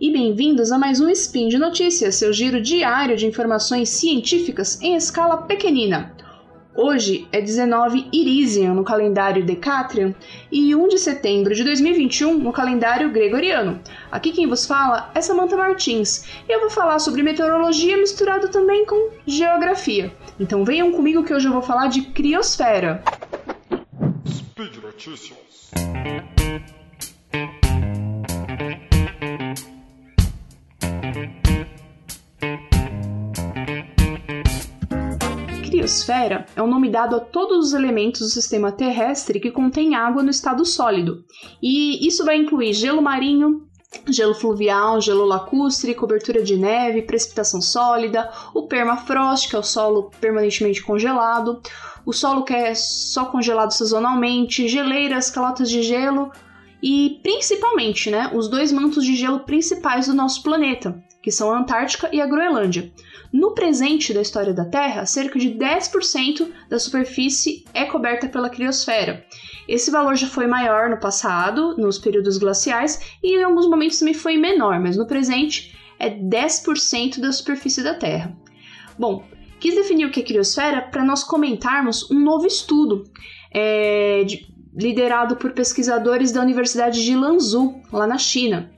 e bem-vindos a mais um Spin de Notícias, seu giro diário de informações científicas em escala pequenina. Hoje é 19 Irisian no calendário Decatrian e 1 de setembro de 2021 no calendário Gregoriano. Aqui quem vos fala é Samantha Martins e eu vou falar sobre meteorologia misturado também com geografia. Então venham comigo que hoje eu vou falar de criosfera. Speed Notícias. Criosfera é o nome dado a todos os elementos do sistema terrestre que contém água no estado sólido, e isso vai incluir gelo marinho, gelo fluvial, gelo lacustre, cobertura de neve, precipitação sólida, o permafrost, que é o solo permanentemente congelado, o solo que é só congelado sazonalmente, geleiras, calotas de gelo e principalmente, né, os dois mantos de gelo principais do nosso planeta, que são a Antártica e a Groenlândia. No presente da história da Terra, cerca de 10% da superfície é coberta pela criosfera. Esse valor já foi maior no passado, nos períodos glaciais, e em alguns momentos também foi menor, mas no presente é 10% da superfície da Terra. Bom, quis definir o que é criosfera para nós comentarmos um novo estudo é, de, liderado por pesquisadores da Universidade de Lanzhou, lá na China.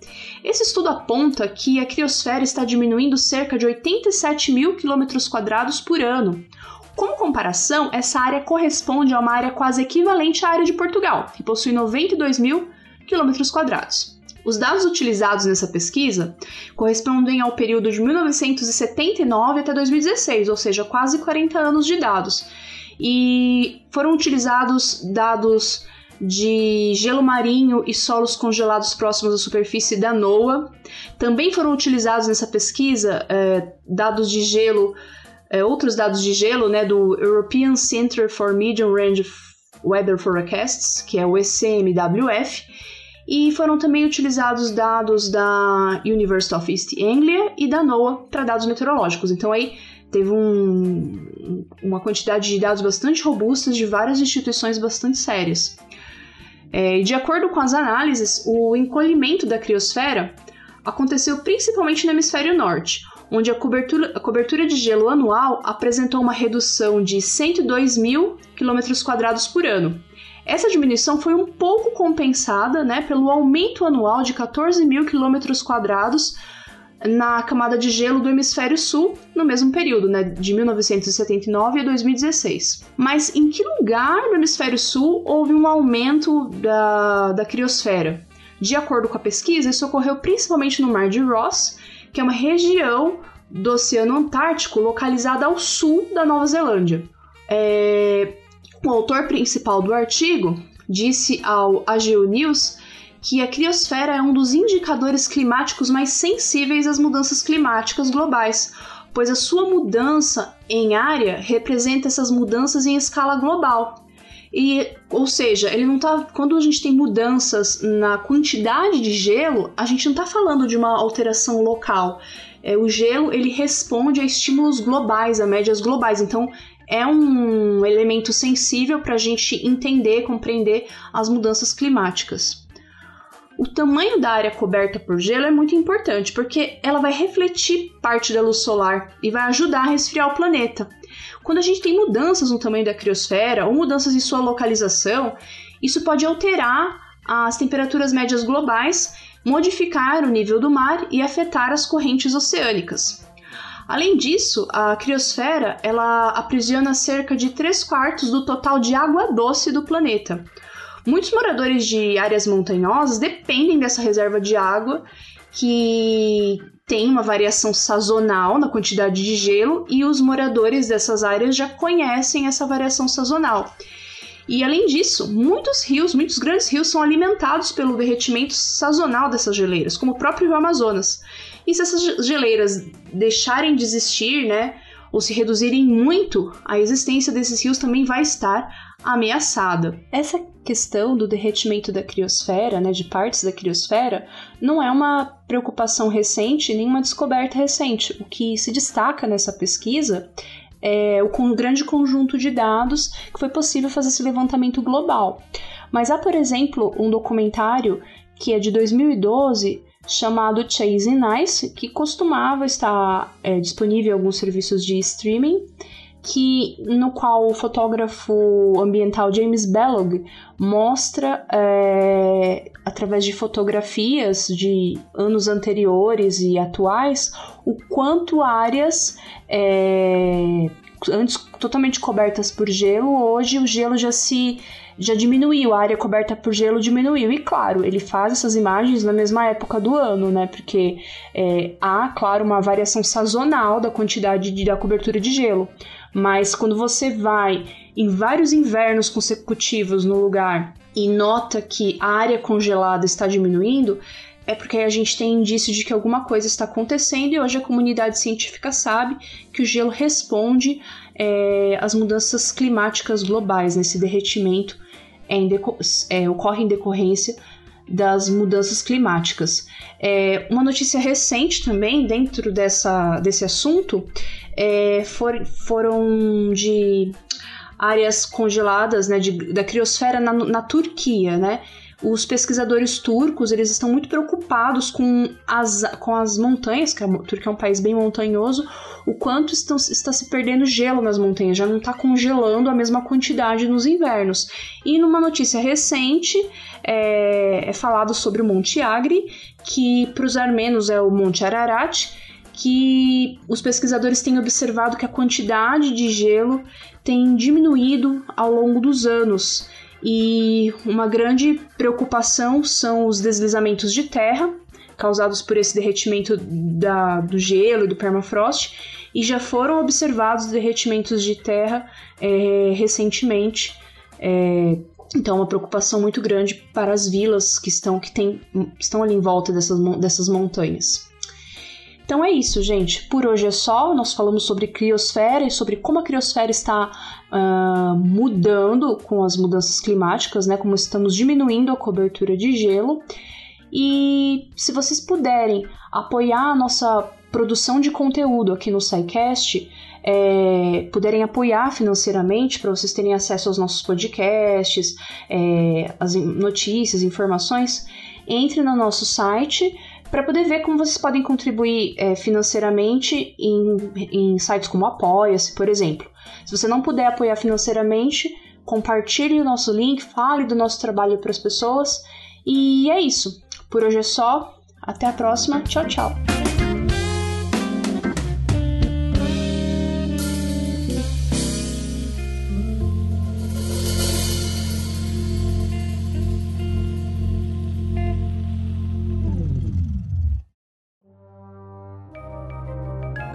Esse estudo aponta que a criosfera está diminuindo cerca de 87 mil quilômetros quadrados por ano. Como comparação, essa área corresponde a uma área quase equivalente à área de Portugal, que possui 92 mil quilômetros quadrados. Os dados utilizados nessa pesquisa correspondem ao período de 1979 até 2016, ou seja, quase 40 anos de dados, e foram utilizados dados de gelo marinho e solos congelados próximos à superfície da NOAA. Também foram utilizados nessa pesquisa é, dados de gelo, é, outros dados de gelo né, do European Center for Medium Range Weather Forecasts, que é o ECMWF, e foram também utilizados dados da University of East Anglia e da NOAA para dados meteorológicos. Então aí teve um, uma quantidade de dados bastante robustas de várias instituições bastante sérias. É, de acordo com as análises, o encolhimento da criosfera aconteceu principalmente no hemisfério norte, onde a cobertura, a cobertura de gelo anual apresentou uma redução de 102 mil quadrados por ano. Essa diminuição foi um pouco compensada né, pelo aumento anual de 14 mil quadrados na camada de gelo do hemisfério sul no mesmo período, né, de 1979 a 2016. Mas em que lugar no hemisfério sul houve um aumento da, da criosfera? De acordo com a pesquisa, isso ocorreu principalmente no Mar de Ross, que é uma região do Oceano Antártico localizada ao sul da Nova Zelândia. É... O autor principal do artigo disse ao AGU News que a criosfera é um dos indicadores climáticos mais sensíveis às mudanças climáticas globais, pois a sua mudança em área representa essas mudanças em escala global. E, ou seja, ele não tá. Quando a gente tem mudanças na quantidade de gelo, a gente não está falando de uma alteração local. É, o gelo ele responde a estímulos globais, a médias globais. Então é um elemento sensível para a gente entender, compreender as mudanças climáticas o tamanho da área coberta por gelo é muito importante, porque ela vai refletir parte da luz solar e vai ajudar a resfriar o planeta. Quando a gente tem mudanças no tamanho da criosfera ou mudanças em sua localização, isso pode alterar as temperaturas médias globais, modificar o nível do mar e afetar as correntes oceânicas. Além disso, a criosfera ela aprisiona cerca de 3 quartos do total de água doce do planeta, Muitos moradores de áreas montanhosas dependem dessa reserva de água que tem uma variação sazonal na quantidade de gelo e os moradores dessas áreas já conhecem essa variação sazonal. E além disso, muitos rios, muitos grandes rios são alimentados pelo derretimento sazonal dessas geleiras, como o próprio Rio Amazonas. E se essas geleiras deixarem de existir, né, ou se reduzirem muito, a existência desses rios também vai estar ameaçada. Essa questão do derretimento da criosfera, né, de partes da criosfera, não é uma preocupação recente nem uma descoberta recente. O que se destaca nessa pesquisa é o grande conjunto de dados que foi possível fazer esse levantamento global. Mas há, por exemplo, um documentário que é de 2012 chamado Chasing Ice, que costumava estar é, disponível em alguns serviços de streaming que no qual o fotógrafo ambiental James Bellog mostra é, através de fotografias de anos anteriores e atuais o quanto áreas é, antes totalmente cobertas por gelo hoje o gelo já se já diminuiu, a área coberta por gelo diminuiu. E claro, ele faz essas imagens na mesma época do ano, né? Porque é, há, claro, uma variação sazonal da quantidade de, da cobertura de gelo. Mas quando você vai em vários invernos consecutivos no lugar e nota que a área congelada está diminuindo, é porque a gente tem indício de que alguma coisa está acontecendo e hoje a comunidade científica sabe que o gelo responde é, às mudanças climáticas globais, nesse derretimento é, em é, ocorre em decorrência das mudanças climáticas. É, uma notícia recente também dentro dessa, desse assunto é, for, foram de áreas congeladas né, de, da criosfera na, na Turquia, né? Os pesquisadores turcos eles estão muito preocupados com as, com as montanhas, que a Turquia é um país bem montanhoso, o quanto estão, está se perdendo gelo nas montanhas, já não está congelando a mesma quantidade nos invernos. E numa notícia recente é, é falado sobre o Monte Agri, que para os armenos é o Monte Ararat, que os pesquisadores têm observado que a quantidade de gelo tem diminuído ao longo dos anos. E uma grande preocupação são os deslizamentos de terra causados por esse derretimento da, do gelo e do permafrost, e já foram observados derretimentos de terra é, recentemente. É, então, uma preocupação muito grande para as vilas que estão, que tem, estão ali em volta dessas, dessas montanhas. Então é isso, gente. Por hoje é só. Nós falamos sobre criosfera e sobre como a criosfera está uh, mudando com as mudanças climáticas, né? Como estamos diminuindo a cobertura de gelo. E se vocês puderem apoiar a nossa produção de conteúdo aqui no SciCast, é, puderem apoiar financeiramente para vocês terem acesso aos nossos podcasts, é, as notícias, informações, entre no nosso site para poder ver como vocês podem contribuir é, financeiramente em, em sites como Apoia-se, por exemplo. Se você não puder apoiar financeiramente, compartilhe o nosso link, fale do nosso trabalho para as pessoas. E é isso. Por hoje é só. Até a próxima. Tchau, tchau.